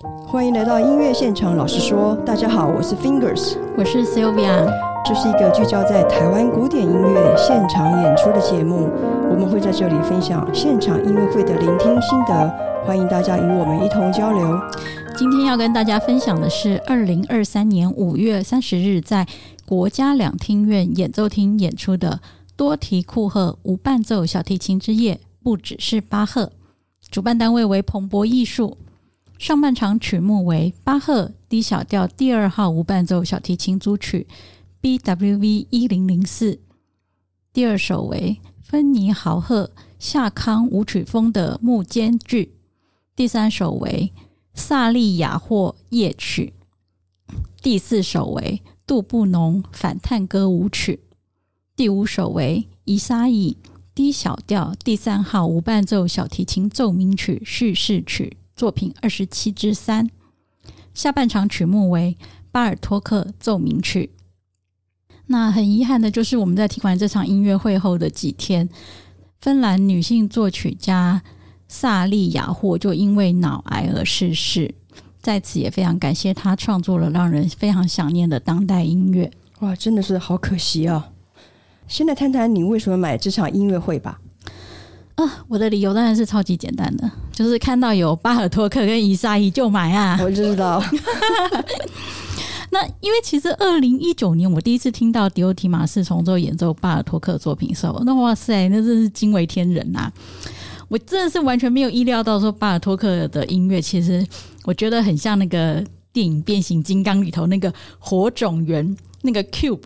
欢迎来到音乐现场。老实说，大家好，我是 Fingers，我是 Sylvia。这是一个聚焦在台湾古典音乐现场演出的节目。我们会在这里分享现场音乐会的聆听心得，欢迎大家与我们一同交流。今天要跟大家分享的是二零二三年五月三十日在国家两厅院演奏厅演出的多提库赫无伴奏小提琴之夜，不只是巴赫。主办单位为彭博艺术。上半场曲目为巴赫 D 小调第二号无伴奏小提琴组曲 BWV 一零零四，第二首为芬尼豪赫夏康舞曲风的木间剧，第三首为萨利亚霍夜曲，第四首为杜布农反探戈舞曲，第五首为伊沙伊 D 小调第三号无伴奏小提琴奏鸣曲叙事曲。作品二十七之三，下半场曲目为巴尔托克奏鸣曲。那很遗憾的就是，我们在听完这场音乐会后的几天，芬兰女性作曲家萨利亚霍就因为脑癌而逝世。在此也非常感谢她创作了让人非常想念的当代音乐。哇，真的是好可惜啊！先来谈谈你为什么买这场音乐会吧。啊，我的理由当然是超级简单的，就是看到有巴尔托克跟伊萨伊就买啊！我知道。那因为其实二零一九年我第一次听到迪欧提马斯重奏演奏巴尔托克作品的时候，那哇塞，那真是惊为天人呐、啊！我真的是完全没有意料到说巴尔托克的音乐，其实我觉得很像那个电影《变形金刚》里头那个火种源那个 Cube。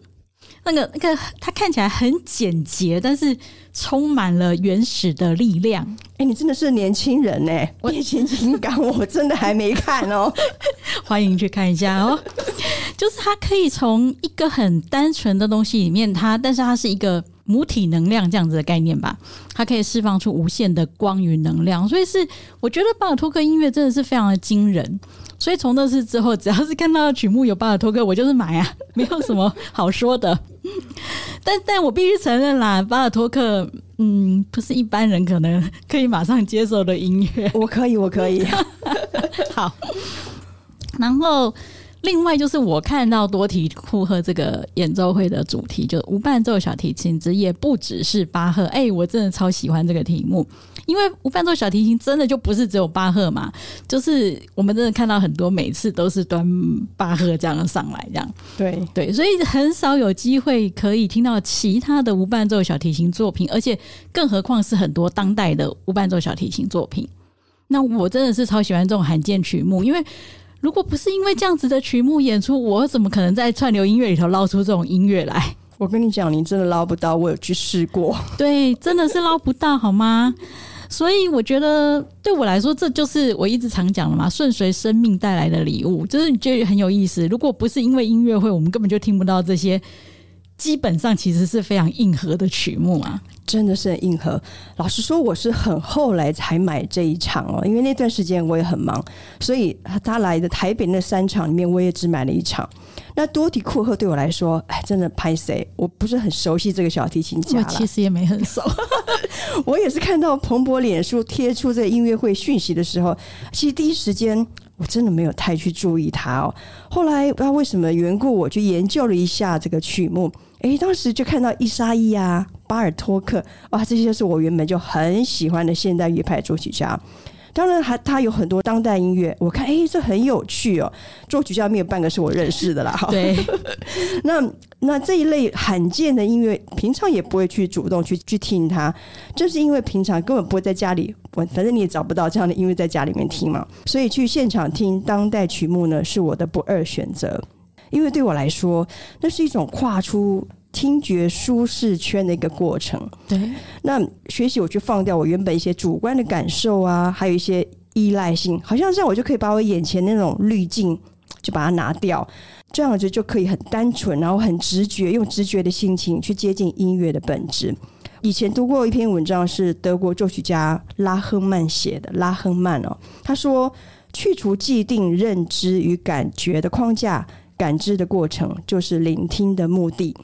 那个那个，它看起来很简洁，但是充满了原始的力量。哎、欸，你真的是年轻人呢！变形金刚我真的还没看哦，欢迎去看一下哦。就是它可以从一个很单纯的东西里面，它但是它是一个母体能量这样子的概念吧，它可以释放出无限的光与能量，所以是我觉得巴尔托克音乐真的是非常的惊人。所以从那次之后，只要是看到曲目有巴尔托克，我就是买啊，没有什么好说的。但但我必须承认啦，巴尔托克，嗯，不是一般人可能可以马上接受的音乐。我可以，我可以。好，然后。另外就是我看到多提库赫这个演奏会的主题，就是无伴奏小提琴之夜，不只是巴赫。哎，我真的超喜欢这个题目，因为无伴奏小提琴真的就不是只有巴赫嘛，就是我们真的看到很多每次都是端巴赫这样上来，这样对对，所以很少有机会可以听到其他的无伴奏小提琴作品，而且更何况是很多当代的无伴奏小提琴作品。那我真的是超喜欢这种罕见曲目，因为。如果不是因为这样子的曲目演出，我怎么可能在串流音乐里头捞出这种音乐来？我跟你讲，你真的捞不到，我有去试过。对，真的是捞不到，好吗？所以我觉得对我来说，这就是我一直常讲的嘛，顺随生命带来的礼物，就是你觉得很有意思。如果不是因为音乐会，我们根本就听不到这些，基本上其实是非常硬核的曲目啊。真的是很硬核。老实说，我是很后来才买这一场哦，因为那段时间我也很忙，所以他来的台北那三场里面，我也只买了一场。那多迪库赫对我来说，哎，真的拍谁，我不是很熟悉这个小提琴家。我其实也没很熟，我也是看到彭博脸书贴出这音乐会讯息的时候，其实第一时间我真的没有太去注意他哦。后来不知道为什么缘故，我去研究了一下这个曲目。哎，当时就看到伊莎伊啊、巴尔托克，哇，这些是我原本就很喜欢的现代乐派作曲家。当然，还他有很多当代音乐，我看哎，这很有趣哦。作曲家没有半个是我认识的啦。对，那那这一类罕见的音乐，平常也不会去主动去去听它，就是因为平常根本不会在家里，我反正你也找不到这样的音乐在家里面听嘛，所以去现场听当代曲目呢，是我的不二选择。因为对我来说，那是一种跨出听觉舒适圈的一个过程。对，那学习我去放掉我原本一些主观的感受啊，还有一些依赖性，好像这样我就可以把我眼前那种滤镜就把它拿掉，这样子就可以很单纯，然后很直觉，用直觉的心情去接近音乐的本质。以前读过一篇文章，是德国作曲家拉亨曼写的。拉亨曼哦，他说，去除既定认知与感觉的框架。感知的过程就是聆听的目的。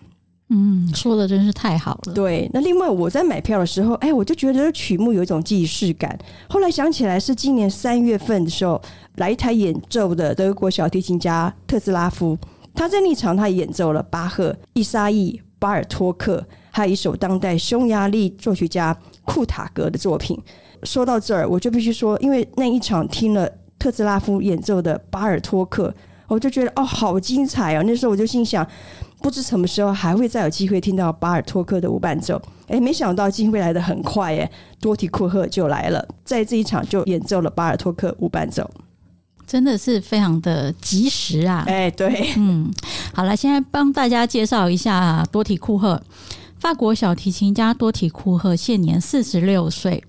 嗯，说的真是太好了。对，那另外我在买票的时候，哎，我就觉得曲目有一种既视感。后来想起来是今年三月份的时候来台演奏的德国小提琴家特兹拉夫，他在那场他演奏了巴赫、伊沙伊、巴尔托克，还有一首当代匈牙利作曲家库塔格的作品。说到这儿，我就必须说，因为那一场听了特兹拉夫演奏的巴尔托克，我就觉得哦，好精彩哦！那时候我就心想。不知什么时候还会再有机会听到巴尔托克的无伴奏，哎，没想到机会来的很快，哎，多提库赫就来了，在这一场就演奏了巴尔托克无伴奏，真的是非常的及时啊！哎，对，嗯，好了，现在帮大家介绍一下多提库赫，法国小提琴家多提库赫现年四十六岁。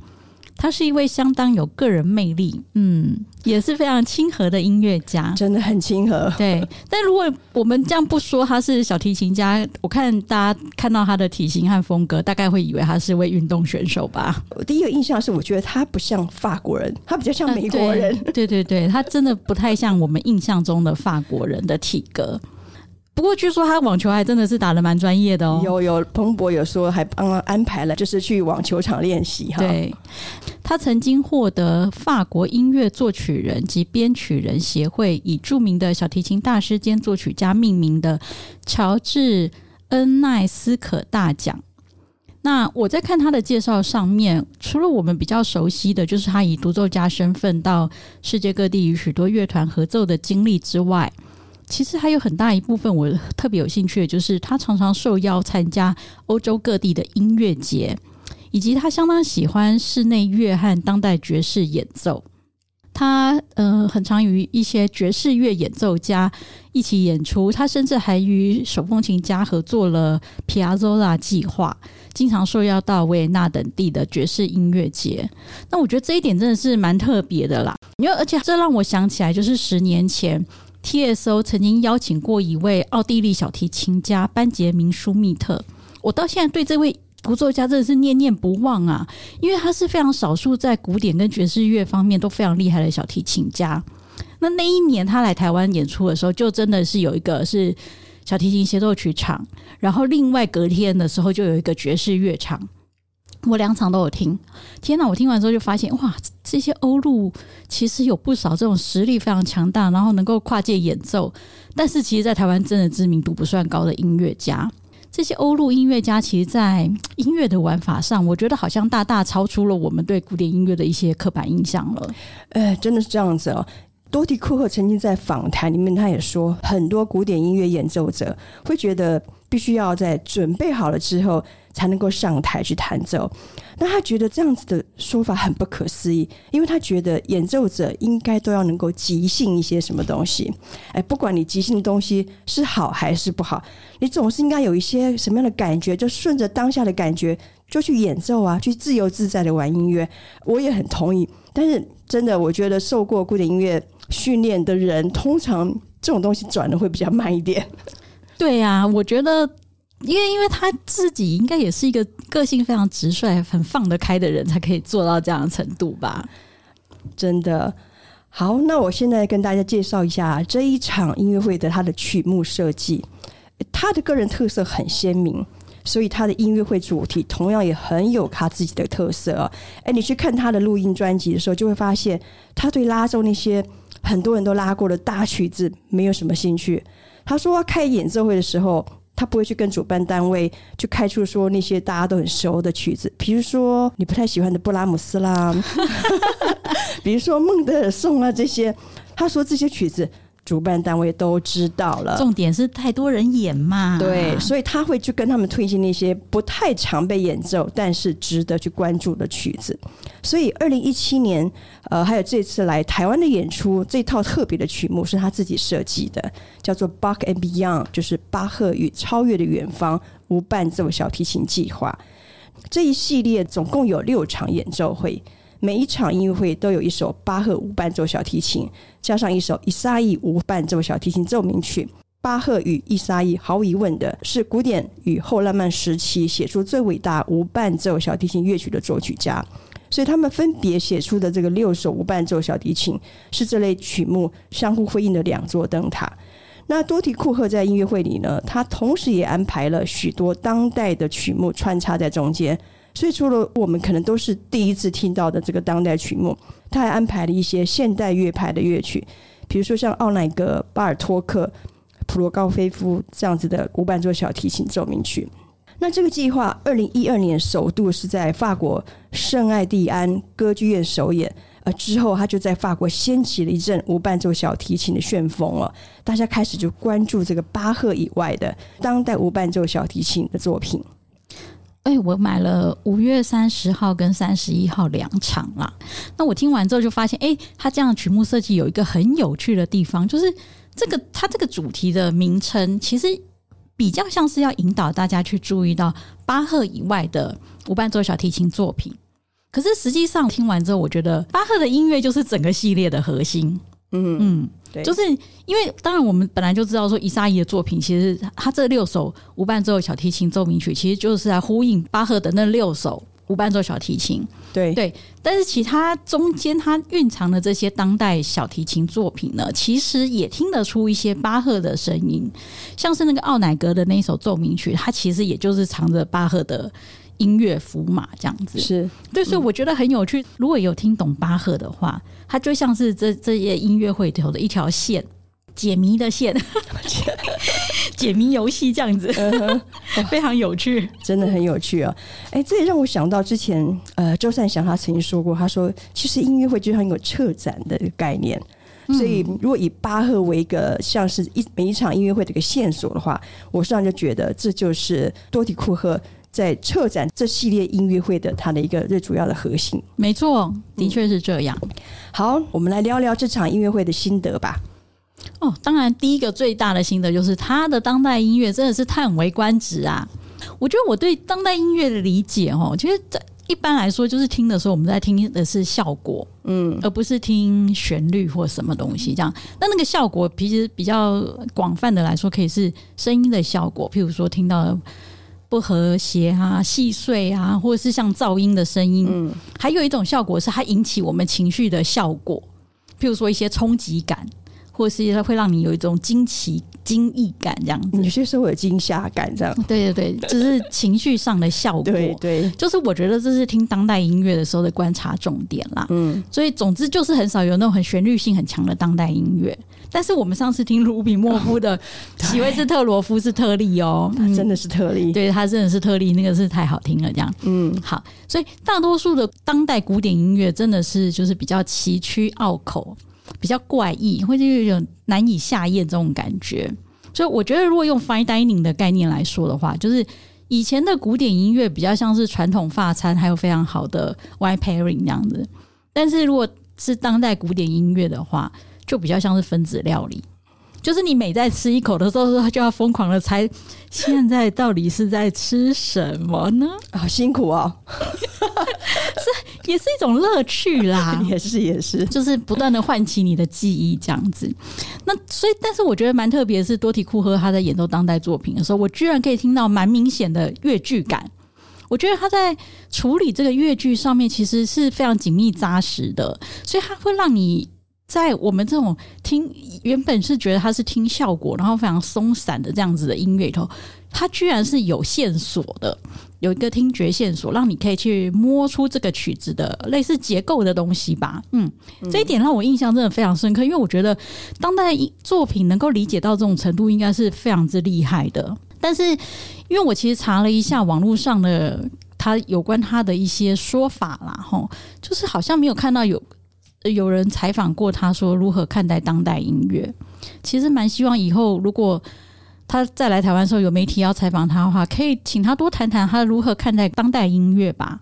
他是一位相当有个人魅力，嗯，也是非常亲和的音乐家，真的很亲和。对，但如果我们这样不说他是小提琴家，我看大家看到他的体型和风格，大概会以为他是位运动选手吧。我第一个印象是，我觉得他不像法国人，他比较像美国人。对，对对对，他真的不太像我们印象中的法国人的体格。不过据说他网球还真的是打的蛮专业的哦。有有，彭博有说还帮他安排了，就是去网球场练习哈。对，他曾经获得法国音乐作曲人及编曲人协会以著名的小提琴大师兼作曲家命名的乔治恩奈斯可大奖。那我在看他的介绍上面，除了我们比较熟悉的就是他以独奏家身份到世界各地与许多乐团合奏的经历之外。其实还有很大一部分我特别有兴趣的，就是他常常受邀参加欧洲各地的音乐节，以及他相当喜欢室内乐和当代爵士演奏。他呃，很常与一些爵士乐演奏家一起演出。他甚至还与手风琴家合作了皮亚佐拉计划，经常受邀到维也纳等地的爵士音乐节。那我觉得这一点真的是蛮特别的啦，因为而且这让我想起来，就是十年前。TSO 曾经邀请过一位奥地利小提琴家班杰明舒密特，我到现在对这位古奏家真的是念念不忘啊，因为他是非常少数在古典跟爵士乐方面都非常厉害的小提琴家。那那一年他来台湾演出的时候，就真的是有一个是小提琴协奏曲场，然后另外隔天的时候就有一个爵士乐场。我两场都有听，天哪！我听完之后就发现，哇，这些欧陆其实有不少这种实力非常强大，然后能够跨界演奏，但是其实，在台湾真的知名度不算高的音乐家。这些欧陆音乐家，其实，在音乐的玩法上，我觉得好像大大超出了我们对古典音乐的一些刻板印象了。哎，真的是这样子哦。多迪库赫曾经在访谈里面，他也说，很多古典音乐演奏者会觉得，必须要在准备好了之后，才能够上台去弹奏。那他觉得这样子的说法很不可思议，因为他觉得演奏者应该都要能够即兴一些什么东西。哎，不管你即兴的东西是好还是不好，你总是应该有一些什么样的感觉，就顺着当下的感觉就去演奏啊，去自由自在的玩音乐。我也很同意，但是真的，我觉得受过古典音乐。训练的人通常这种东西转的会比较慢一点。对呀、我觉得，因为因为他自己应该也是一个个性非常直率、很放得开的人，才可以做到这样的程度吧。真的好，那我现在跟大家介绍一下这一场音乐会的他的曲目设计，他的个人特色很鲜明。所以他的音乐会主题同样也很有他自己的特色啊！哎，你去看他的录音专辑的时候，就会发现他对拉奏那些很多人都拉过的大曲子没有什么兴趣。他说开演奏会的时候，他不会去跟主办单位去开出说那些大家都很熟的曲子，比如说你不太喜欢的布拉姆斯啦，比如说孟德尔颂啊这些。他说这些曲子。主办单位都知道了，重点是太多人演嘛，对，所以他会去跟他们推荐那些不太常被演奏，但是值得去关注的曲子。所以，二零一七年，呃，还有这次来台湾的演出，这套特别的曲目是他自己设计的，叫做 Bach and Beyond，就是巴赫与超越的远方无伴奏小提琴计划。这一系列总共有六场演奏会。每一场音乐会都有一首巴赫无伴奏小提琴，加上一首伊萨伊无伴奏小提琴奏鸣曲。巴赫与伊萨伊毫无疑问的是古典与后浪漫时期写出最伟大无伴奏小提琴乐曲的作曲家，所以他们分别写出的这个六首无伴奏小提琴是这类曲目相互辉映的两座灯塔。那多提库赫在音乐会里呢，他同时也安排了许多当代的曲目穿插在中间，所以除了我们可能都是第一次听到的这个当代曲目，他还安排了一些现代乐派的乐曲，比如说像奥乃格、巴尔托克、普罗高菲夫这样子的无伴奏小提琴奏鸣曲。那这个计划，二零一二年首度是在法国圣艾蒂安歌剧院首演。呃，之后他就在法国掀起了一阵无伴奏小提琴的旋风了，大家开始就关注这个巴赫以外的当代无伴奏小提琴的作品。哎，我买了五月三十号跟三十一号两场啦。那我听完之后就发现，哎，他这样曲目设计有一个很有趣的地方，就是这个他这个主题的名称其实比较像是要引导大家去注意到巴赫以外的无伴奏小提琴作品。可是实际上听完之后，我觉得巴赫的音乐就是整个系列的核心。嗯嗯，对，就是因为当然我们本来就知道说，伊莎伊的作品其实他这六首无伴奏小提琴奏鸣曲，其实就是在呼应巴赫的那六首无伴奏小提琴。对对，但是其他中间他蕴藏的这些当代小提琴作品呢，其实也听得出一些巴赫的声音，像是那个奥乃格的那一首奏鸣曲，它其实也就是藏着巴赫的。音乐符码这样子。是。对，所以我觉得很有趣。如果有听懂巴赫的话，它就像是这这些音乐会头的一条线，解谜的线，解谜游戏这样子，非常有趣，真的很有趣啊！哎，这也让我想到之前呃，周善祥他曾经说过，他说其实音乐会就像一个策展的概念，所以如果以巴赫为一个像是一每一场音乐会的一个线索的话，我实际上就觉得这就是多提库赫。在策展这系列音乐会的它的一个最主要的核心，没错，的确是这样。嗯。好，我们来聊聊这场音乐会的心得吧。哦，当然，第一个最大的心得就是他的当代音乐真的是叹为观止啊！我觉得我对当代音乐的理解，哦，其实在一般来说，就是听的时候我们在听的是效果，嗯，而不是听旋律或什么东西这样。那那个效果，其实比较广泛的来说，可以是声音的效果，譬如说听到。不和谐啊，细碎啊，或者是像噪音的声音，嗯，还有一种效果是它引起我们情绪的效果，譬如说一些冲击感。或是它会让你有一种惊奇、惊异感，这样子。有些时候有惊吓感，这样。对对对，就是情绪上的效果。对对，就是我觉得这是听当代音乐的时候的观察重点啦。嗯，所以总之就是很少有那种很旋律性很强的当代音乐。但是我们上次听卢比莫夫的 《席维斯特罗夫》是特例哦，他真的是特例，对他真的是特例，那个是太好听了，这样。嗯，好，所以大多数的当代古典音乐真的是就是比较崎岖拗口。比较怪异，或者有一种难以下咽这种感觉，所以我觉得，如果用 fine dining 的概念来说的话，就是以前的古典音乐比较像是传统法餐，还有非常好的 wine pairing 这样子。但是如果是当代古典音乐的话，就比较像是分子料理。就是你每在吃一口的时候，他就要疯狂的猜，现在到底是在吃什么呢？好辛苦哦，是也是一种乐趣啦，也是也是，就是不断的唤起你的记忆这样子。那所以，但是我觉得蛮特别的是，多提库赫他在演奏当代作品的时候，我居然可以听到蛮明显的越剧感。我觉得他在处理这个越剧上面，其实是非常紧密扎实的，所以他会让你。在我们这种听原本是觉得它是听效果，然后非常松散的这样子的音乐里头，它居然是有线索的，有一个听觉线索，让你可以去摸出这个曲子的类似结构的东西吧。嗯，这一点让我印象真的非常深刻，因为我觉得当代作品能够理解到这种程度，应该是非常之厉害的。但是，因为我其实查了一下网络上的他有关他的一些说法啦，吼，就是好像没有看到有。有人采访过他说如何看待当代音乐，其实蛮希望以后如果他再来台湾的时候有媒体要采访他的话，可以请他多谈谈他如何看待当代音乐吧。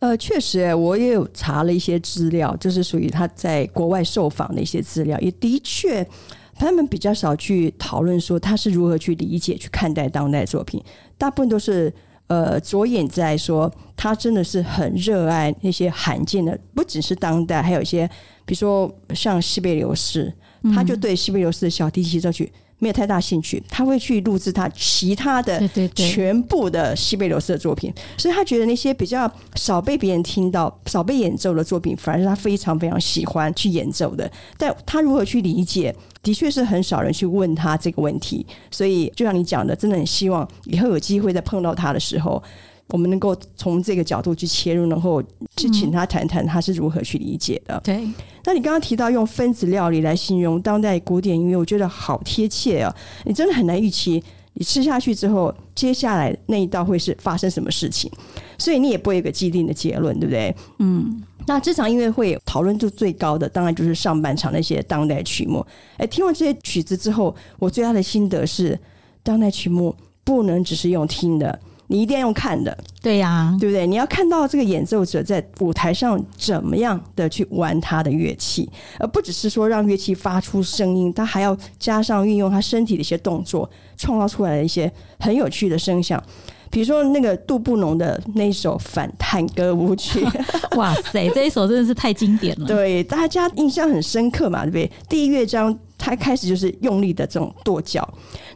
呃，确实，我也有查了一些资料，就是属于他在国外受访的一些资料，也的确他们比较少去讨论说他是如何去理解、去看待当代作品，大部分都是。呃，着眼在说，他真的是很热爱那些罕见的，不只是当代，还有一些，比如说像西贝流士，他就对西贝流士的小提琴奏曲没有太大兴趣，他会去录制他其他的全部的西贝流斯的作品，所以他觉得那些比较少被别人听到、少被演奏的作品，反而是他非常非常喜欢去演奏的。但他如何去理解，的确是很少人去问他这个问题。所以就像你讲的，真的很希望以后有机会再碰到他的时候。我们能够从这个角度去切入，然后去请他谈谈他是如何去理解的。嗯、对，那你刚刚提到用分子料理来形容当代古典音乐，我觉得好贴切啊！你真的很难预期你吃下去之后，接下来那一道会是发生什么事情，所以你也不会有个既定的结论，对不对？嗯。那这场音乐会讨论度最高的，当然就是上半场那些当代曲目。哎，听完这些曲子之后，我最大的心得是，当代曲目不能只是用听的。你一定要用看的，对呀、啊，对不对？你要看到这个演奏者在舞台上怎么样的去玩他的乐器，而不只是说让乐器发出声音，他还要加上运用他身体的一些动作，创造出来的一些很有趣的声响。比如说那个杜布农的那一首反探歌舞曲，哇塞，这一首真的是太经典了，对，大家印象很深刻嘛，对不对？第一乐章。他开始就是用力的这种跺脚，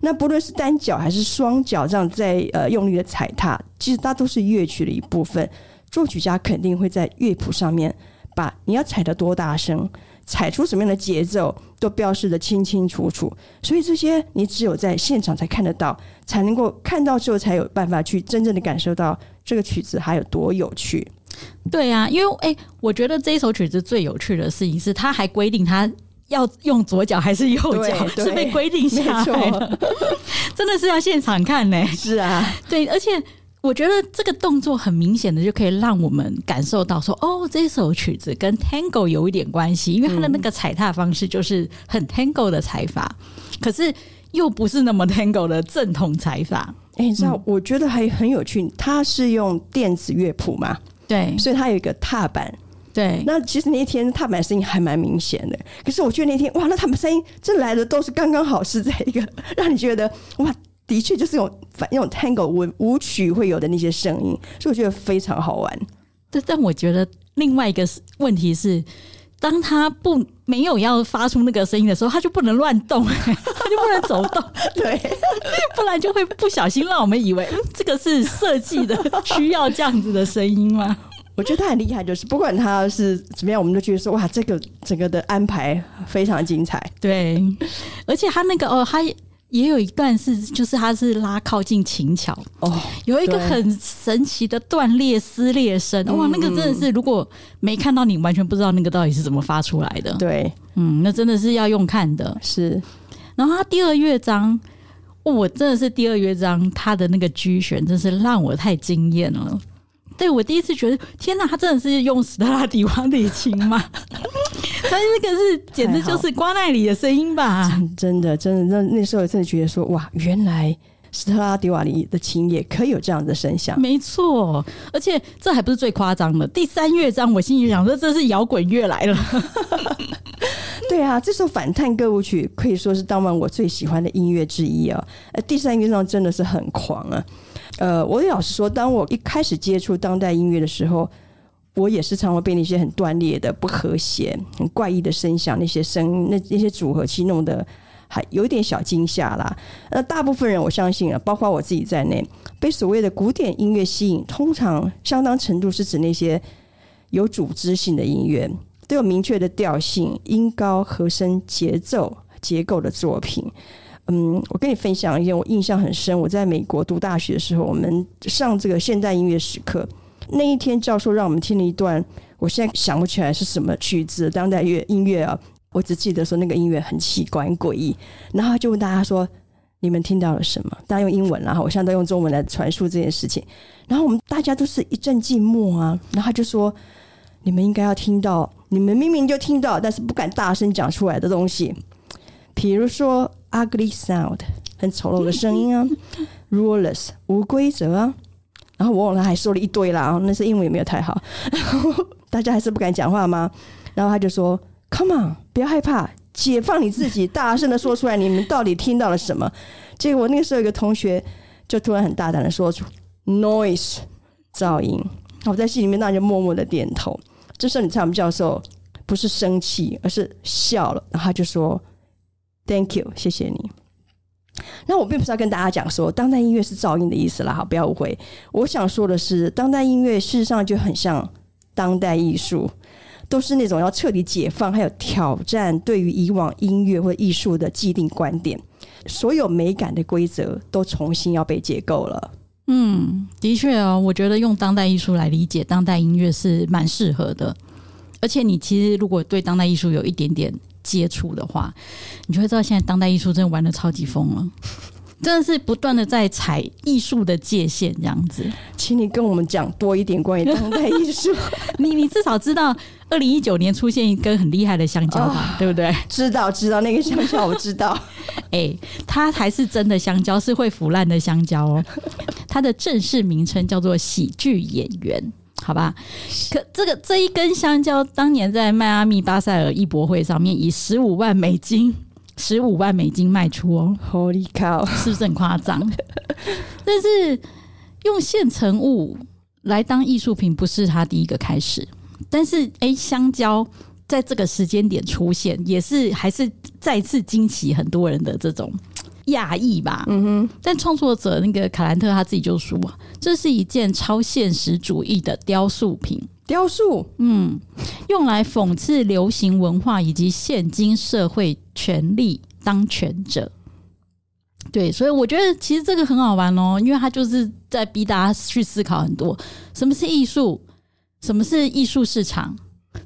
那不论是单脚还是双脚这样在呃用力的踩踏，其实它都是乐曲的一部分。作曲家肯定会在乐谱上面把你要踩得多大声，踩出什么样的节奏都标示得清清楚楚。所以这些你只有在现场才看得到，才能够看到之后才有办法去真正的感受到这个曲子还有多有趣。对啊，因为哎，我觉得这一首曲子最有趣的事情是，他还规定他。要用左脚还是右脚是被规定下来的，真的是要现场看呢、欸。是啊，对，而且我觉得这个动作很明显的就可以让我们感受到说，哦，这首曲子跟 Tango 有一点关系，因为它的那个踩踏方式就是很 Tango 的踩法，可是又不是那么 Tango 的正统踩法。哎、欸，你知道，我觉得还很有趣，它是用电子乐谱嘛，对，所以它有一个踏板。对，那其实那一天踏板声音还蛮明显的，可是我觉得那天哇，那踏板声音这来的都是刚刚好，是这一个让你觉得哇，的确就是有反那种 tango 舞舞曲会有的那些声音，所以我觉得非常好玩。但但我觉得另外一个问题是，当他不没有要发出那个声音的时候，他就不能乱动，他就不能走动，对，不然就会不小心让我们以为，嗯，这个是设计的需要这样子的声音吗？我觉得他很厉害，就是不管他是怎么样，我们都觉得说哇，这个整个的安排非常精彩。对，而且他那个哦，他也有一段是，就是他是拉靠近琴桥哦，有一个很神奇的断裂撕裂声，哇，那个真的是如果没看到，你完全不知道那个到底是怎么发出来的。对，嗯，那真的是要用看的。是，然后他第二乐章，哦，我真的是第二乐章，他的那个 G 弦真是让我太惊艳了。对，我第一次觉得，天哪，他真的是用斯特拉迪瓦里琴吗？他那个是简直就是瓜奈里的声音吧？真的，真的，那那时候真的觉得说，哇，原来斯特拉迪瓦里的琴也可以有这样的声响。没错，而且这还不是最夸张的。第三乐章，我心里想说，这是摇滚乐来了。对啊，这首反探歌舞曲可以说是当晚我最喜欢的音乐之一啊。呃，第三乐章真的是很狂啊。呃，我老实说，当我一开始接触当代音乐的时候，我也是常会被那些很断裂的、不和谐、很怪异的声响、那些声、那那些组合器弄得还有点小惊吓啦。那，大部分人我相信啊，包括我自己在内，被所谓的古典音乐吸引，通常相当程度是指那些有组织性的音乐，都有明确的调性、音高、和声、节奏、结构的作品。嗯，我跟你分享一件我印象很深。我在美国读大学的时候，我们上这个现代音乐史课，那一天教授让我们听了一段，我现在想不起来是什么曲子，当代乐音乐啊，我只记得说那个音乐很奇怪、很诡异。然后就问大家说：“你们听到了什么？”大家用英文，然后我现在都用中文来传述这件事情。然后我们大家都是一阵静默啊。然后他就说：“你们应该要听到，你们明明就听到，但是不敢大声讲出来的东西，比如说。” Ugly sound，很丑陋的声音啊；ruleless，无规则啊。然后我忘了还说了一堆啦，那是英文也没有太好，然后大家还是不敢讲话吗？然后他就说：“Come on，不要害怕，解放你自己，大声的说出来，你们到底听到了什么？”结果那个时候有个同学就突然很大胆的说出：“Noise，噪音。”我在心里面那就默默的点头。这时候你猜我们教授不是生气，而是笑了，然后他就说。Thank you，谢谢你。那我并不是要跟大家讲说当代音乐是噪音的意思啦，哈，不要误会。我想说的是，当代音乐事实上就很像当代艺术，都是那种要彻底解放，还有挑战对于以往音乐或艺术的既定观点，所有美感的规则都重新要被解构了。嗯，的确哦，我觉得用当代艺术来理解当代音乐是蛮适合的。而且你其实如果对当代艺术有一点点接触的话，你就会知道现在当代艺术真的玩的超级疯了，真的是不断的在踩艺术的界限这样子。请你跟我们讲多一点关于当代艺术。你你至少知道二零一九年出现一根很厉害的香蕉吧？哦、对不对？知道知道那个香蕉我知道。哎、欸，它还是真的香蕉，是会腐烂的香蕉哦。它的正式名称叫做喜剧演员。好吧，可这个这一根香蕉当年在迈阿密巴塞尔艺博会上面以十五万美金，十五万美金卖出哦，Holy cow，是不是很夸张？但是用现成物来当艺术品不是他第一个开始，但是哎、欸，香蕉在这个时间点出现，也是还是再次惊喜很多人的这种。讶异吧，嗯哼。但创作者那个卡兰特他自己就说，这是一件超现实主义的雕塑品。雕塑，嗯，用来讽刺流行文化以及现今社会权力当权者。对，所以我觉得其实这个很好玩哦，因为他就是在逼大家去思考很多：什么是艺术？什么是艺术市场？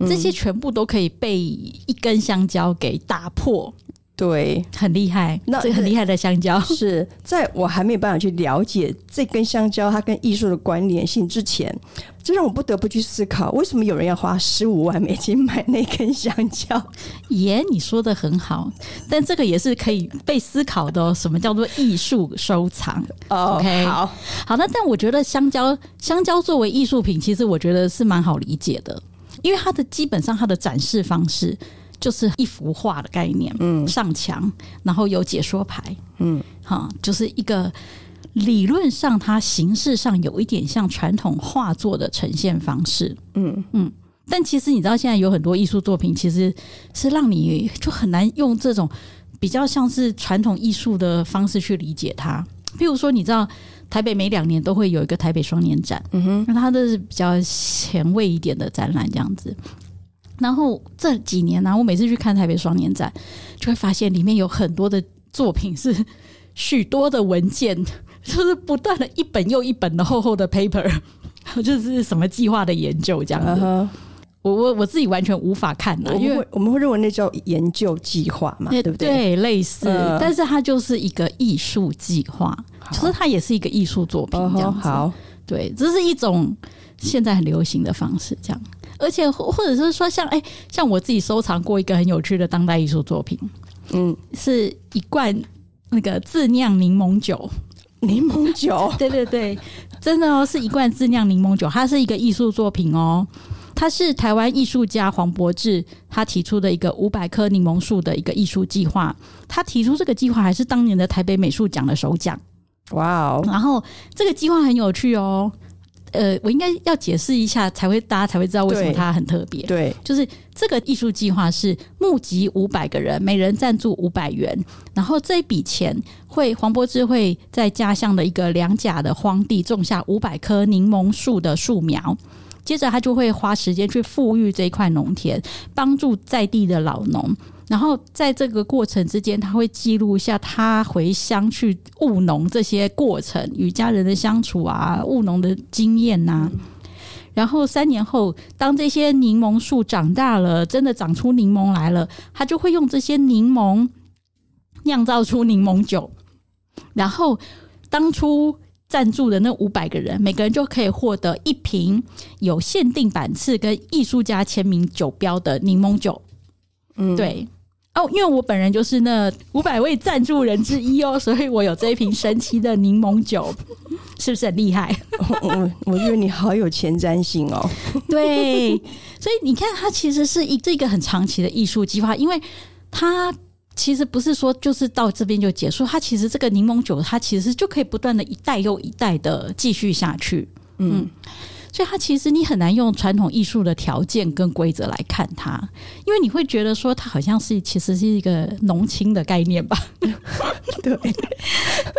这些全部都可以被一根香蕉给打破。对，很厉害，那这很厉害的香蕉 是在我还没有办法去了解这根香蕉它跟艺术的关联性之前，这让我不得不去思考，为什么有人要花十五万美金买那根香蕉？耶，你说的很好，但这个也是可以被思考的哦。什么叫做艺术收藏？OK，好好，那但我觉得香蕉，香蕉作为艺术品，其实我觉得是蛮好理解的，因为它的基本上它的展示方式。就是一幅画的概念，嗯，上墙，然后有解说牌，嗯，哈，就是一个理论上它形式上有一点像传统画作的呈现方式，嗯。嗯，但其实你知道，现在有很多艺术作品其实是让你就很难用这种比较像是传统艺术的方式去理解它。譬如说，你知道台北每两年都会有一个台北双年展，嗯哼，那它都是比较前卫一点的展览，这样子。然后这几年呢、啊，我每次去看台北双年展，就会发现里面有很多的作品是许多的文件，就是不断的一本又一本的厚厚的 paper，就是什么计划的研究这样子。Uh huh. 我我我自己完全无法看啊，因为我们会认为那叫研究计划嘛，对不对？对，类似，呃、但是它就是一个艺术计划，其实好它也是一个艺术作品这样子。Uh. 好，对，这是一种现在很流行的方式，这样。而且，或者是说像，像、欸、哎，像我自己收藏过一个很有趣的当代艺术作品，嗯，是一罐那个自酿柠檬酒，柠檬酒，对对对，真的哦，是一罐自酿柠檬酒，它是一个艺术作品哦，它是台湾艺术家黄柏志他提出的一个五百棵柠檬树的一个艺术计划，他提出这个计划还是当年的台北美术奖的首奖，哇哦，然后这个计划很有趣哦。呃，我应该要解释一下，才会大家才会知道为什么它很特别。对，就是这个艺术计划是募集五百个人，每人赞助五百元，然后这一笔钱会黄柏志会在家乡的一个两甲的荒地种下五百棵柠檬树的树苗，接着他就会花时间去富裕这一块农田，帮助在地的老农。然后在这个过程之间，他会记录一下他回乡去务农这些过程，与家人的相处啊，务农的经验呐、啊。然后三年后，当这些柠檬树长大了，真的长出柠檬来了，他就会用这些柠檬酿造出柠檬酒。然后当初赞助的那五百个人，每个人就可以获得一瓶有限定版次跟艺术家签名酒标的柠檬酒。嗯，对。哦，因为我本人就是那五百位赞助人之一哦，所以我有这一瓶神奇的柠檬酒，是不是很厉害？我我觉得你好有前瞻性哦。对，所以你看，它其实是一这个很长期的艺术计划，因为它其实不是说就是到这边就结束，它其实这个柠檬酒，它其实就可以不断的一代又一代的继续下去。嗯。所以它其实你很难用传统艺术的条件跟规则来看它，因为你会觉得说它好像是其实是一个农青的概念吧？对。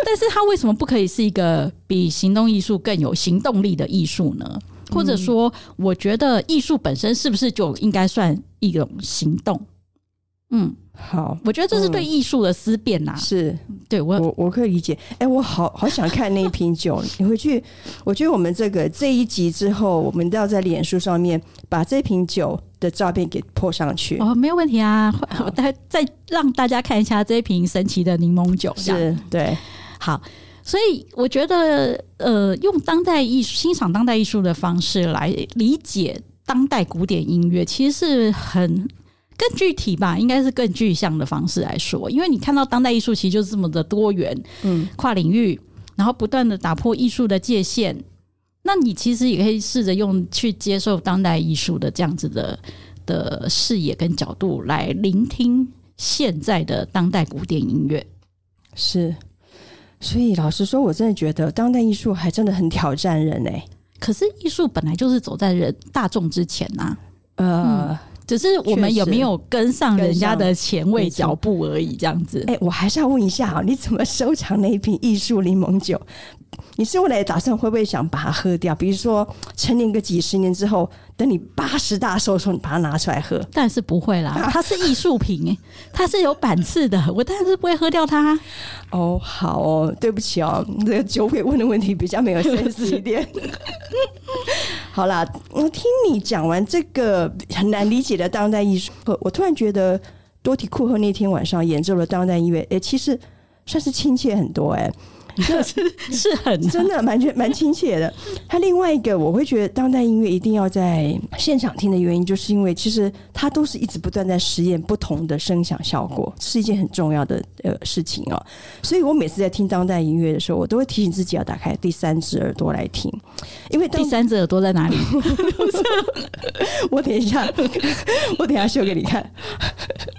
但是它为什么不可以是一个比行动艺术更有行动力的艺术呢？或者说，我觉得艺术本身是不是就应该算一种行动？嗯。好，我觉得这是对艺术的思辨呐、啊嗯。是，对我我我可以理解。哎、欸，我好好想看那一瓶酒。你回去，我觉得我们这个这一集之后，我们都要在脸书上面把这瓶酒的照片给 po 上去。哦，没有问题啊。我再再让大家看一下这一瓶神奇的柠檬酒。是，对。好，所以我觉得，呃，用当代艺术欣赏当代艺术的方式来理解当代古典音乐，其实是很。更具体吧，应该是更具象的方式来说，因为你看到当代艺术其实就是这么的多元，嗯，跨领域，然后不断的打破艺术的界限。那你其实也可以试着用去接受当代艺术的这样子的的视野跟角度来聆听现在的当代古典音乐。是，所以老实说，我真的觉得当代艺术还真的很挑战人诶、欸。可是艺术本来就是走在人大众之前呐、啊，呃。嗯只是我们有没有跟上人家的前卫脚步而已，这样子。哎、我还是要问一下啊，你怎么收藏那一瓶艺术柠檬酒？你是未来打算会不会想把它喝掉？比如说陈年个几十年之后，等你八十大寿的时候，你把它拿出来喝？但是不会啦，它是艺术品，它是有版次的，我当然是不会喝掉它。哦，好哦，对不起哦，这个酒鬼问的问题比较没有 sense 一点。好啦，我听你讲完这个很难理解的当代艺术，我突然觉得多提库赫那天晚上演奏的当代音乐，哎，其实算是亲切很多哎。是是很 真的蛮蛮亲切的。他另外一个，我会觉得当代音乐一定要在现场听的原因，就是因为其实它都是一直不断在实验不同的声响效果，是一件很重要的呃事情哦。所以我每次在听当代音乐的时候，我都会提醒自己要打开第三只耳朵来听，因为第三只耳朵在哪里？我等一下，我等一下秀给你看。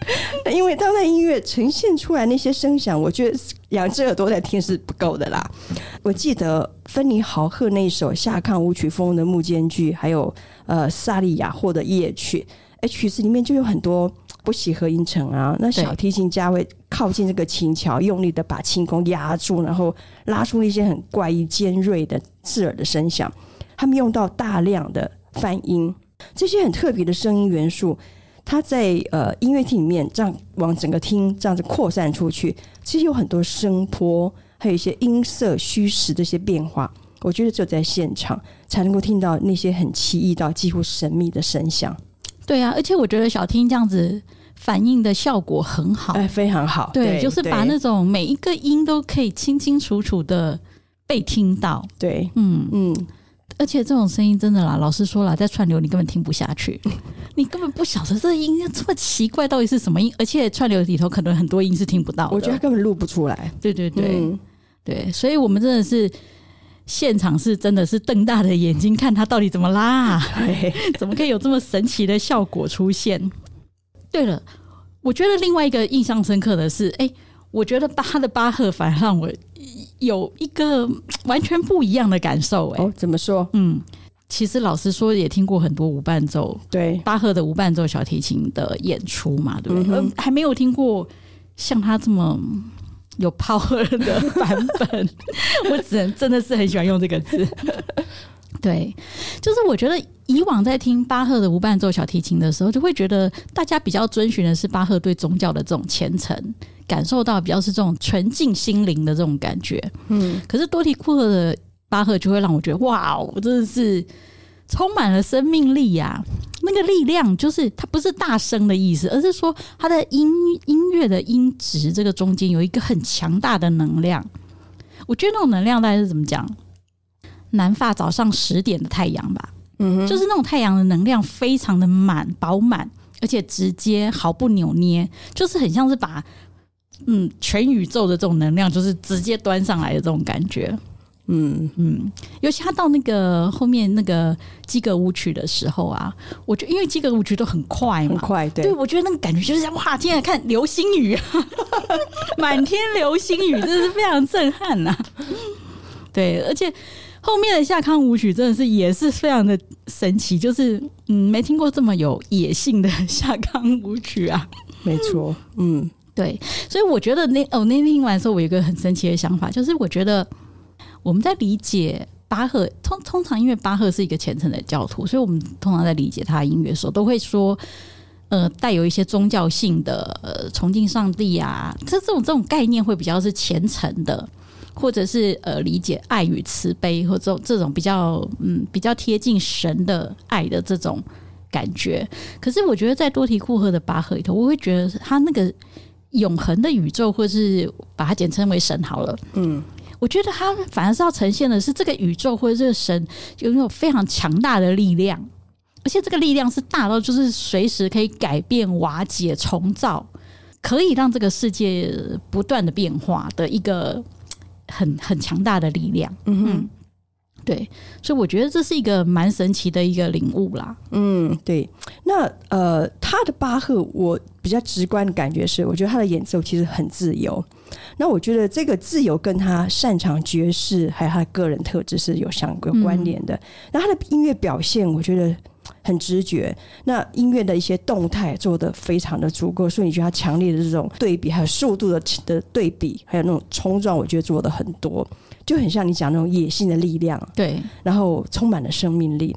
因为当代音乐呈现出来那些声响，我觉得。两只耳朵在听是不够的啦。我记得芬尼豪赫那首下康舞曲风的木间剧，还有呃萨利亚霍的夜曲，哎，曲子里面就有很多不齐合音程啊。那小提琴家会靠近这个琴桥，用力的把琴弓压住，然后拉出一些很怪异尖锐的刺耳的声响。他们用到大量的泛音，这些很特别的声音元素。它在呃音乐厅里面这样往整个厅这样子扩散出去，其实有很多声波，还有一些音色虚实的一些变化。我觉得只有在现场才能够听到那些很奇异到几乎神秘的声响。对啊，而且我觉得小厅这样子反应的效果很好，哎，非常好。对，对就是把那种每一个音都可以清清楚楚的被听到。对，嗯嗯。而且这种声音真的啦，老师说了，在串流你根本听不下去，你根本不晓得这个音这么奇怪，到底是什么音？而且串流里头可能很多音是听不到的，我觉得他根本录不出来。对对对、嗯、对，所以我们真的是现场是真的是瞪大的眼睛看他到底怎么啦，怎么可以有这么神奇的效果出现？对了，我觉得另外一个印象深刻的是，哎，我觉得巴哈的巴赫反而让我。有一个完全不一样的感受，欸，哎，哦，怎么说？嗯，其实老实说，也听过很多无伴奏，对，巴赫的无伴奏小提琴的演出嘛，对不对？嗯，还没有听过像他这么有 power 的版本，我只能真的是很喜欢用这个字。对，就是我觉得以往在听巴赫的无伴奏小提琴的时候，就会觉得大家比较遵循的是巴赫对宗教的这种虔诚。感受到比较是这种纯净心灵的这种感觉，嗯，可是多提库赫的巴赫就会让我觉得哇，我真的是充满了生命力呀！那个力量就是它不是大声的意思，而是说它的音音乐的音质这个中间有一个很强大的能量。我觉得那种能量大概是怎么讲？南发早上十点的太阳吧，嗯，就是那种太阳的能量非常的满饱满，而且直接毫不扭捏，就是很像是把。嗯，全宇宙的这种能量就是直接端上来的这种感觉，嗯嗯，尤其他到那个后面那个基格舞曲的时候啊，我觉得因为基格舞曲都很快嘛，很快，对，对我觉得那个感觉就是哇，天啊，看流星雨，满天流星雨，真的是非常震撼呐、啊。对，而且。后面的夏康舞曲真的是也是非常的神奇，就是嗯，没听过这么有野性的夏康舞曲啊。没错，嗯，对，所以我觉得那哦，那天听完的时候，我有一个很神奇的想法，就是我觉得我们在理解巴赫，通通常因为巴赫是一个虔诚的教徒，所以我们通常在理解他的音乐的时候，都会说，呃，带有一些宗教性的呃崇敬上帝啊，这这种这种概念会比较是虔诚的。或者是呃理解爱与慈悲，或者这种比较嗯比较贴近神的爱的这种感觉。可是我觉得在多提库赫的巴赫里头，我会觉得他那个永恒的宇宙，或是把它简称为神好了。嗯，我觉得他反而是要呈现的是这个宇宙或者这个神拥有那种非常强大的力量，而且这个力量是大到就是随时可以改变、瓦解、重造，可以让这个世界不断的变化的一个。很很强大的力量，嗯哼，对，所以我觉得这是一个蛮神奇的一个领悟啦。嗯，对。那呃，他的巴赫，我比较直观的感觉是，我觉得他的演奏其实很自由。那我觉得这个自由跟他擅长爵士，还有他的个人特质是有相有关联的。嗯、那他的音乐表现，我觉得。很直觉，那音乐的一些动态做的非常的足够，所以你觉得他强烈的这种对比，还有速度的的对比，还有那种冲撞，我觉得做的很多，就很像你讲那种野性的力量，对，然后充满了生命力。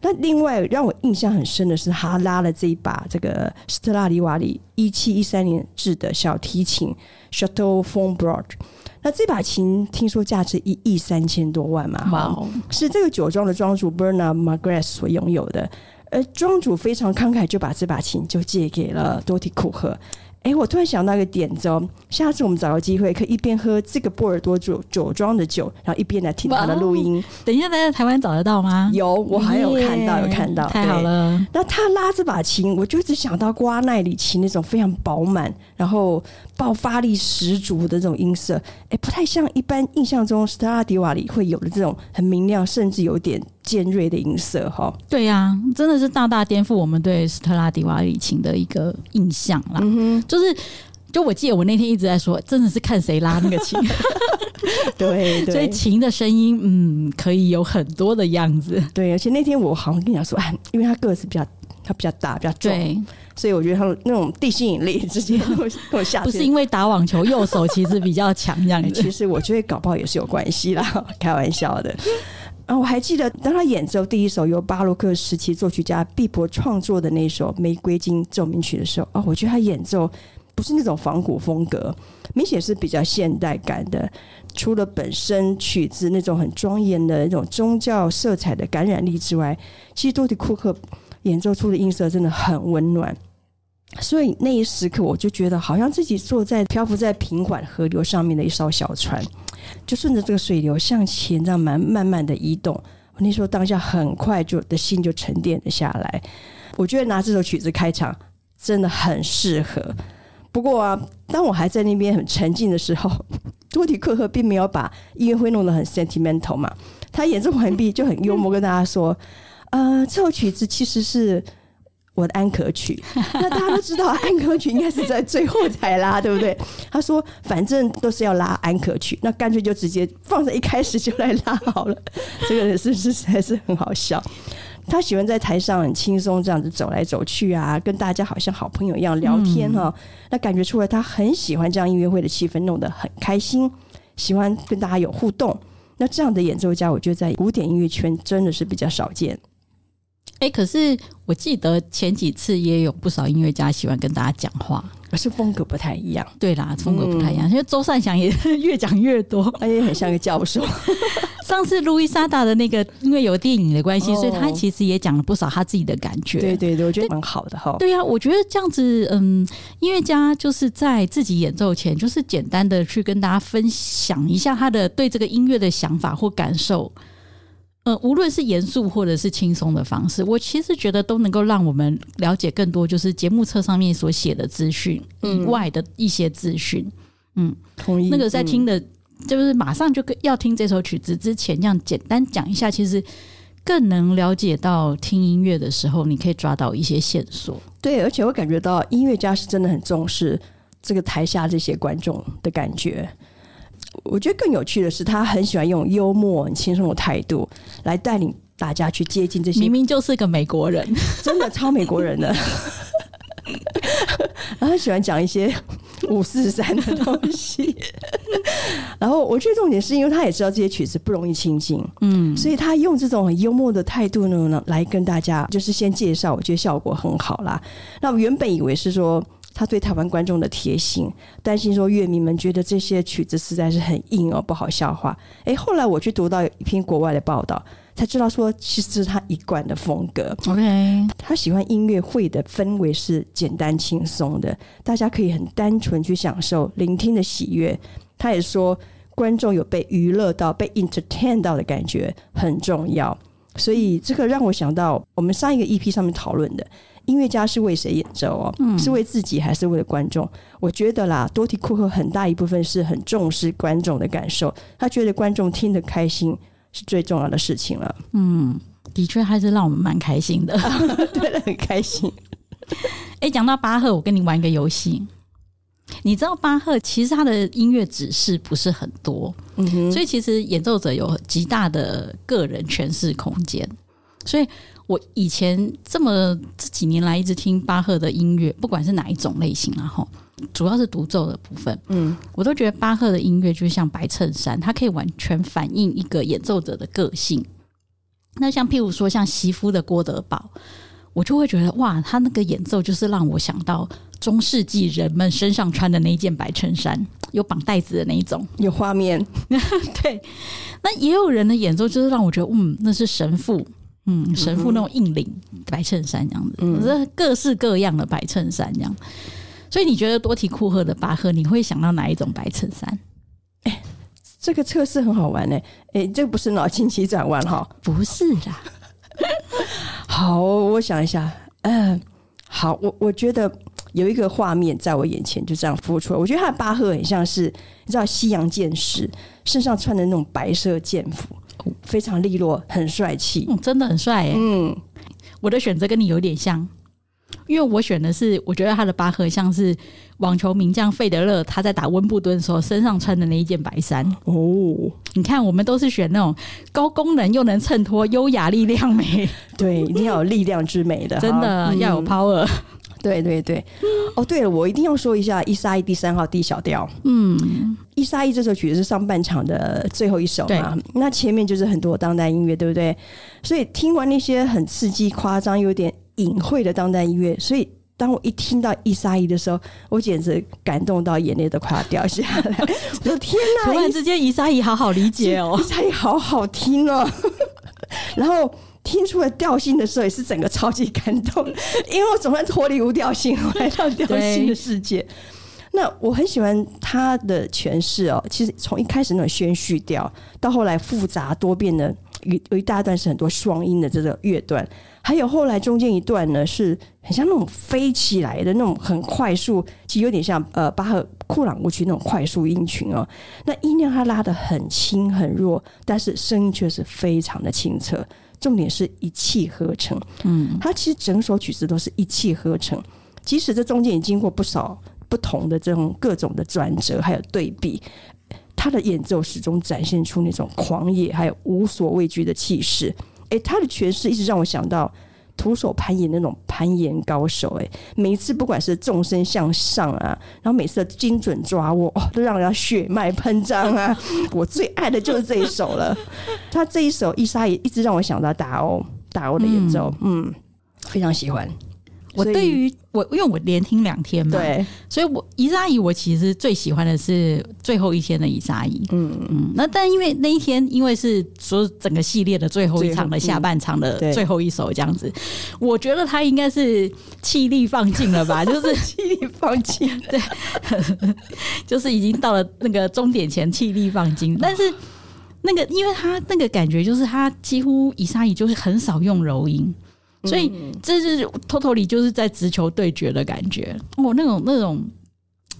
那另外让我印象很深的是，他拉了这一把这个斯特拉里瓦里一七一三年制的小提琴 Chateau Fondbrogue。那这把琴听说价值一亿三千多万嘛？哇，Wow. 是这个酒庄的庄主 Bernard Magres 所拥有的。而庄主非常慷慨，就把这把琴就借给了多提库赫。哎，我突然想到一个点子哦，下次我们找个机会，可以一边喝这个波尔多酒酒庄的酒，然后一边来听他的录音。等一下，在台湾找得到吗？有，我还有看到，有看到，太好了。那他拉这把琴，我就一直想到瓜奈里琴那种非常饱满，然后爆发力十足的这种音色，哎，不太像一般印象中斯特拉迪瓦里会有的这种很明亮，甚至有点。尖锐的音色，哈，对呀、啊，真的是大大颠覆我们对斯特拉迪瓦里琴的一个印象啦。嗯、哼就是，就我记得我那天一直在说，真的是看谁拉那个琴。对，对，所以琴的声音，嗯，可以有很多的样子。对，而且那天我好像跟你讲说，因为他个子比较，他比较大，比较重，对所以我觉得他那种地心引力直接给我下。不是因为打网球右手其实比较强，这样其实我觉得搞不好也是有关系啦，开玩笑的。然后我还记得，当他演奏第一首由巴洛克时期作曲家毕博创作的那首《玫瑰金奏鸣曲》的时候，哦，我觉得他演奏不是那种仿古风格，明显是比较现代感的。除了本身曲子那种很庄严的那种宗教色彩的感染力之外，其实多迪库克演奏出的音色真的很温暖。所以那一时刻，我就觉得好像自己坐在漂浮在平缓河流上面的一艘小船。就顺着这个水流向前，这样慢慢慢的移动。那时候当下很快就的心就沉淀了下来。我觉得拿这首曲子开场真的很适合。不过啊，当我还在那边很沉静的时候，多迪克赫并没有把音乐会弄得很 sentimental 嘛。他演奏完毕就很幽默跟大家说：“呃，这首曲子其实是。”我的安可曲，那大家都知道安可曲应该是在最后才拉，对不对？他说反正都是要拉安可曲，那干脆就直接放在一开始就来拉好了。这个人是不是实在是很好笑？他喜欢在台上很轻松这样子走来走去啊，跟大家好像好朋友一样聊天哈。嗯、那感觉出来他很喜欢这样音乐会的气氛，弄得很开心，喜欢跟大家有互动。那这样的演奏家，我觉得在古典音乐圈真的是比较少见。哎、欸，可是我记得前几次也有不少音乐家喜欢跟大家讲话，可是风格不太一样。对啦，风格不太一样。因为周善祥也 越讲越多，他也很像个教授。上次路易莎达的那个，因为有电影的关系，哦、所以他其实也讲了不少他自己的感觉。对对对，我觉得蛮好的哈。对呀、啊，我觉得这样子，嗯，音乐家就是在自己演奏前，就是简单的去跟大家分享一下他的对这个音乐的想法或感受。呃，无论是严肃或者是轻松的方式，我其实觉得都能够让我们了解更多，就是节目册上面所写的资讯以外的一些资讯。嗯，同意。那个在听的，就是马上就要听这首曲子之前，这样简单讲一下，其实更能了解到听音乐的时候，你可以抓到一些线索。对，而且我感觉到音乐家是真的很重视这个台下这些观众的感觉。我觉得更有趣的是，他很喜欢用幽默、很轻松的态度来带领大家去接近这些。明明就是个美国人，真的超美国人的。然 后他喜欢讲一些五四三的东西。然后我觉得重点是因为他也知道这些曲子不容易亲近，嗯，所以他用这种很幽默的态度呢，来跟大家就是先介绍，我觉得效果很好啦。那我原本以为是说。他对台湾观众的贴心，担心说乐迷们觉得这些曲子实在是很硬哦，不好消化。诶，后来我去读到一篇国外的报道，才知道说其实这是他一贯的风格。OK，他喜欢音乐会的氛围是简单轻松的，大家可以很单纯去享受聆听的喜悦。他也说，观众有被娱乐到、被 entertain 到的感觉很重要。所以这个让我想到我们上一个 EP 上面讨论的。音乐家是为谁演奏哦？是为自己还是为了观众？我觉得啦，多提库赫很大一部分是很重视观众的感受，他觉得观众听得开心是最重要的事情了。嗯，的确还是让我们蛮开心的，对的，很开心。哎，讲到巴赫，我跟你玩一个游戏。你知道巴赫其实他的音乐指示不是很多，嗯哼，所以其实演奏者有极大的个人诠释空间，所以。我以前这么这几年来一直听巴赫的音乐，不管是哪一种类型，然后主要是独奏的部分，嗯，我都觉得巴赫的音乐就像白衬衫，它可以完全反映一个演奏者的个性。那像譬如说像席夫的郭德堡，我就会觉得哇，他那个演奏就是让我想到中世纪人们身上穿的那一件白衬衫，有绑带子的那一种，有画面。对，那也有人的演奏就是让我觉得，嗯，那是神父。嗯，神父那种硬领白衬衫这样子，嗯，是各式各样的白衬衫这样。所以你觉得多提库赫的巴赫，你会想到哪一种白衬衫？哎、欸，这个测试很好玩呢。哎、欸，这个不是脑筋急转弯哈？不是啦。好，我想一下。嗯、呃，好，我我觉得有一个画面在我眼前就这样浮出来。我觉得他的巴赫很像是你知道西洋剑士身上穿的那种白色剑服。非常利落，很帅气，嗯，真的很帅耶。嗯，我的选择跟你有点像，因为我选的是，我觉得他的巴赫像是网球名将费德勒他在打温布顿的时候身上穿的那一件白衫。哦，你看，我们都是选那种高功能又能衬托优雅力量美，对，一定要有力量之美的，真的要有 power。对对对，哦，对了，我一定要说一下一沙一第三号 D 小调。嗯，一沙一这首曲子是上半场的最后一首嘛，那前面就是很多当代音乐，对不对？所以听完那些很刺激、夸张、有点隐晦的当代音乐，所以当我一听到一沙一的时候，我简直感动到眼泪都快要掉下来。我说天哪！突然之间，一沙一好好理解哦，一沙一好好听哦，然后。听出了调性的时候，也是整个超级感动，因为我总算脱离无调性，来到调性的世界。那我很喜欢他的诠释哦。其实从一开始那种宣叙调，到后来复杂多变的有有一大段是很多双音的这个乐段，还有后来中间一段呢，是很像那种飞起来的那种很快速，其实有点像呃巴赫库朗舞曲那种快速音群哦。那音量它拉得很轻很弱，但是声音却是非常的清澈。重点是一气呵成，嗯，他其实整首曲子都是一气呵成，即使这中间也经过不少不同的这种各种的转折，还有对比，他的演奏始终展现出那种狂野还有无所畏惧的气势。诶，他的诠释一直让我想到。徒手攀岩那种攀岩高手，哎，每一次不管是纵身向上啊，然后每次的精准抓握，哦，都让人家血脉喷张啊！我最爱的就是这一首了。他这一首伊莎也一直让我想到达欧，达欧的演奏，嗯，嗯，非常喜欢。我对于我，因为我连听两天嘛，对，所以我伊莎伊我其实最喜欢的是最后一天的伊莎伊，嗯嗯。那但因为那一天，因为是说整个系列的最后一场的下半场的最后一首这样子，我觉得他应该是气力放尽了吧，就是气力放尽，对，就是已经到了那个终点前气力放尽。但是那个，因为他那个感觉就是他几乎伊莎伊就是很少用柔音。所以这是 totally 就是在直球对决的感觉，哦，那种那种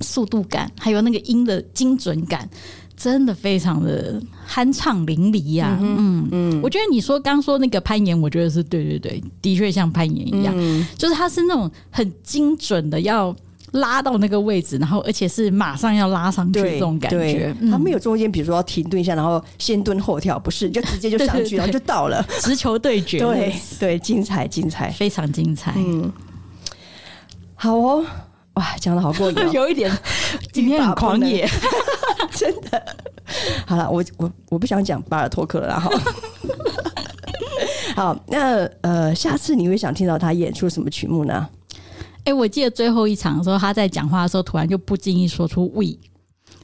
速度感，还有那个音的精准感，真的非常的酣畅淋漓呀、啊。嗯嗯，我觉得你说刚说那个攀岩，我觉得是对对对，的确像攀岩一样，就是它是那种很精准的要拉到那个位置，然后而且是马上要拉上去这种感觉。他没有中间，比如说要停顿一下，然后先蹲后跳，不是，就直接就上去，对对对，然后就到了，直球对决。对对，精彩精彩，非常精彩。嗯，好哦，哇，讲的好过瘾，有一点 今天很狂野，真的。好了，我我我不想讲巴尔托克了，哈。好，那呃，下次你会想听到他演出什么曲目呢？哎、欸，我记得最后一场的时候，他在讲话的时候，突然就不经意说出 “we”，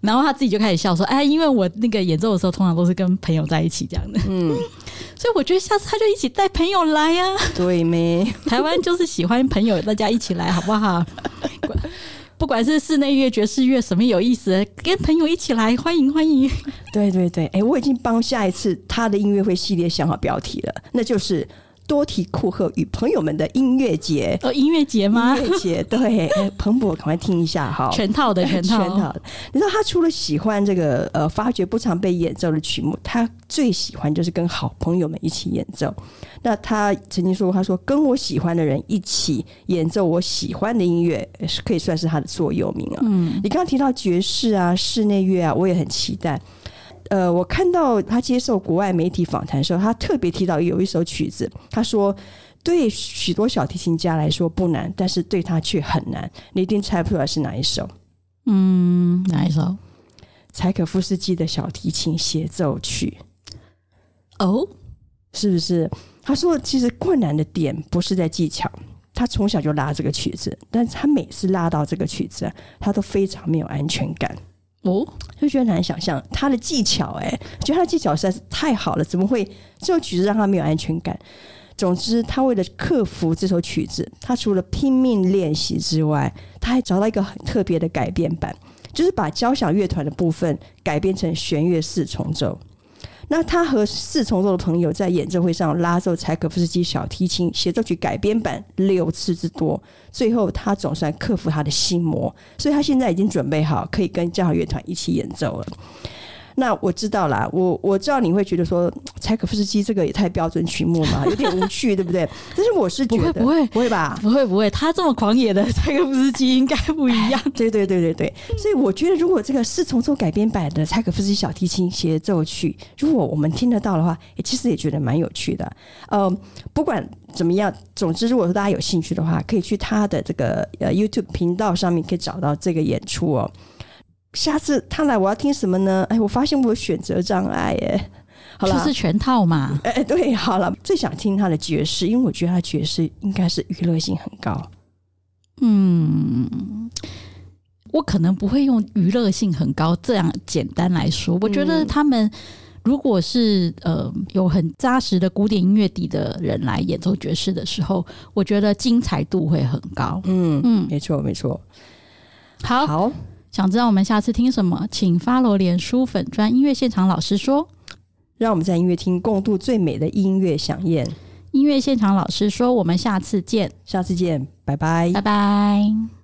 然后他自己就开始笑说：“哎，因为我那个演奏的时候，通常都是跟朋友在一起这样的。”嗯，所以我觉得下次他就一起带朋友来呀、啊。对没？台湾就是喜欢朋友，大家一起来，好不好？不管是室内乐、爵士乐，什么有意思，跟朋友一起来，欢迎欢迎。对对对，哎，我已经帮下一次他的音乐会系列想好标题了，那就是。多提库赫与朋友们的音乐节哦，音乐节吗？音乐节对，彭博赶快听一下哈，全套的全套全套的。你知道他除了喜欢这个呃，发掘不常被演奏的曲目，他最喜欢就是跟好朋友们一起演奏。那他曾经说过，他说跟我喜欢的人一起演奏我喜欢的音乐，是可以算是他的座右铭啊。嗯，你刚刚提到爵士啊、室内乐啊，我也很期待。呃，我看到他接受国外媒体访谈的时候，他特别提到有一首曲子，他说对许多小提琴家来说不难，但是对他却很难。你一定猜不出来是哪一首？嗯，哪一首？柴可夫斯基的小提琴协奏曲。哦，是不是？他说，其实困难的点不是在技巧，他从小就拉这个曲子，但是他每次拉到这个曲子，他都非常没有安全感。哦，就觉得难想象他的技巧，哎，觉得他的技巧实在是太好了，怎么会这首曲子让他没有安全感？总之，他为了克服这首曲子，他除了拼命练习之外，他还找到一个很特别的改编版，就是把交响乐团的部分改编成弦乐四重奏。那他和四重奏的朋友在演奏会上拉奏柴可夫斯基小提琴协奏曲改编版六次之多，最后他总算克服他的心魔，所以他现在已经准备好可以跟交响乐团一起演奏了。那我知道啦，我我知道你会觉得说柴可夫斯基这个也太标准曲目嘛，有点无趣，对不对？但是我是觉得不会不会吧？不会不会，他这么狂野的柴可夫斯基应该不一样。对对对对对，所以我觉得如果这个四重奏改编版的柴可夫斯基小提琴协奏曲，如果我们听得到的话，其实也觉得蛮有趣的。呃，不管怎么样，总之如果说大家有兴趣的话，可以去他的这个呃 YouTube 频道上面可以找到这个演出哦。下次他来，我要听什么呢？哎，我发现我有选择障碍，哎，好了，就是全套嘛。哎，对，好了，最想听他的爵士，因为我觉得他爵士应该是娱乐性很高。嗯，我可能不会用娱乐性很高这样简单来说。我觉得他们如果是呃有很扎实的古典音乐底的人来演奏爵士的时候，我觉得精彩度会很高。嗯嗯，没错没错。好。好想知道我们下次听什么？请 follow 脸书粉专音乐现场老师说，让我们在音乐厅共度最美的音乐响宴。音乐现场老师说，我们下次见，下次见，拜拜，拜拜。